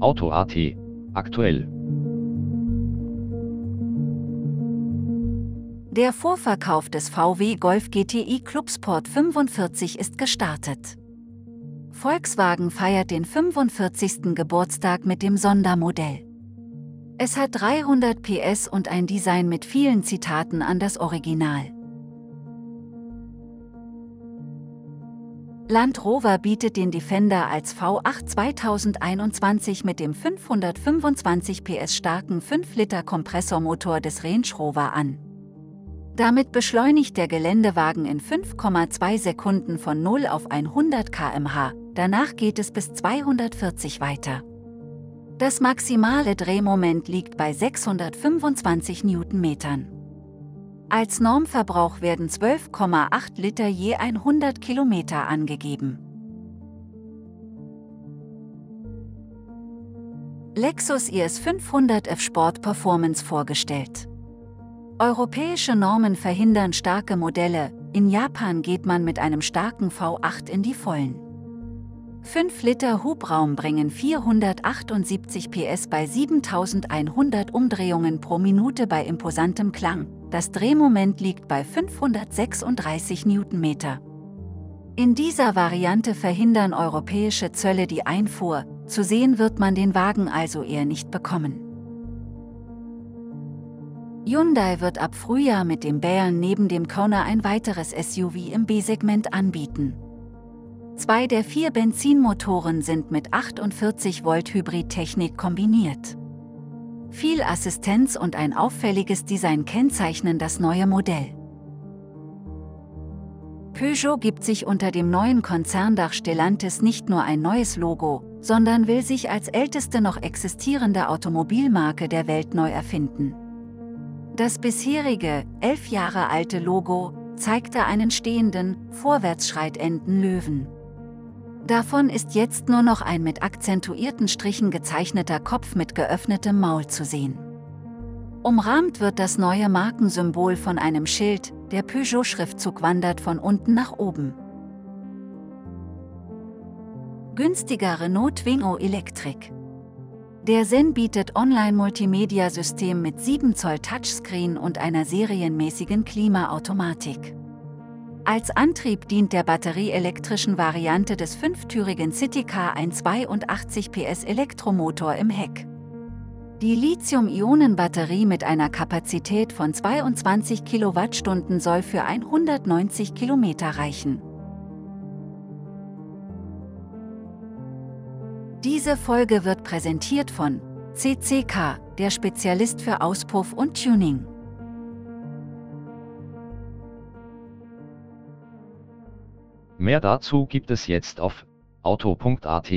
Auto.at aktuell. Der Vorverkauf des VW Golf GTI Clubsport 45 ist gestartet. Volkswagen feiert den 45. Geburtstag mit dem Sondermodell. Es hat 300 PS und ein Design mit vielen Zitaten an das Original. Land Rover bietet den Defender als V8 2021 mit dem 525 PS starken 5-Liter-Kompressormotor des Range Rover an. Damit beschleunigt der Geländewagen in 5,2 Sekunden von 0 auf 100 km/h, danach geht es bis 240 weiter. Das maximale Drehmoment liegt bei 625 Newtonmetern. Als Normverbrauch werden 12,8 Liter je 100 Kilometer angegeben. Lexus IS 500F Sport Performance vorgestellt. Europäische Normen verhindern starke Modelle, in Japan geht man mit einem starken V8 in die Vollen. 5 Liter Hubraum bringen 478 PS bei 7100 Umdrehungen pro Minute bei imposantem Klang, das Drehmoment liegt bei 536 Newtonmeter. In dieser Variante verhindern europäische Zölle die Einfuhr, zu sehen wird man den Wagen also eher nicht bekommen. Hyundai wird ab Frühjahr mit dem Bayern neben dem Kona ein weiteres SUV im B-Segment anbieten. Zwei der vier Benzinmotoren sind mit 48 Volt Hybridtechnik kombiniert. Viel Assistenz und ein auffälliges Design kennzeichnen das neue Modell. Peugeot gibt sich unter dem neuen Konzerndach Stellantis nicht nur ein neues Logo, sondern will sich als älteste noch existierende Automobilmarke der Welt neu erfinden. Das bisherige, elf Jahre alte Logo zeigte einen stehenden, vorwärtsschreitenden Löwen. Davon ist jetzt nur noch ein mit akzentuierten Strichen gezeichneter Kopf mit geöffnetem Maul zu sehen. Umrahmt wird das neue Markensymbol von einem Schild, der Peugeot-Schriftzug wandert von unten nach oben. Günstiger Renault Twingo Electric. Der Zen bietet Online-Multimedia-System mit 7 Zoll Touchscreen und einer serienmäßigen Klimaautomatik. Als Antrieb dient der batterieelektrischen Variante des fünftürigen Citycar ein 82 PS Elektromotor im Heck. Die Lithium-Ionen-Batterie mit einer Kapazität von 22 Kilowattstunden soll für 190 Kilometer reichen. Diese Folge wird präsentiert von CCK, der Spezialist für Auspuff und Tuning. Mehr dazu gibt es jetzt auf auto.at.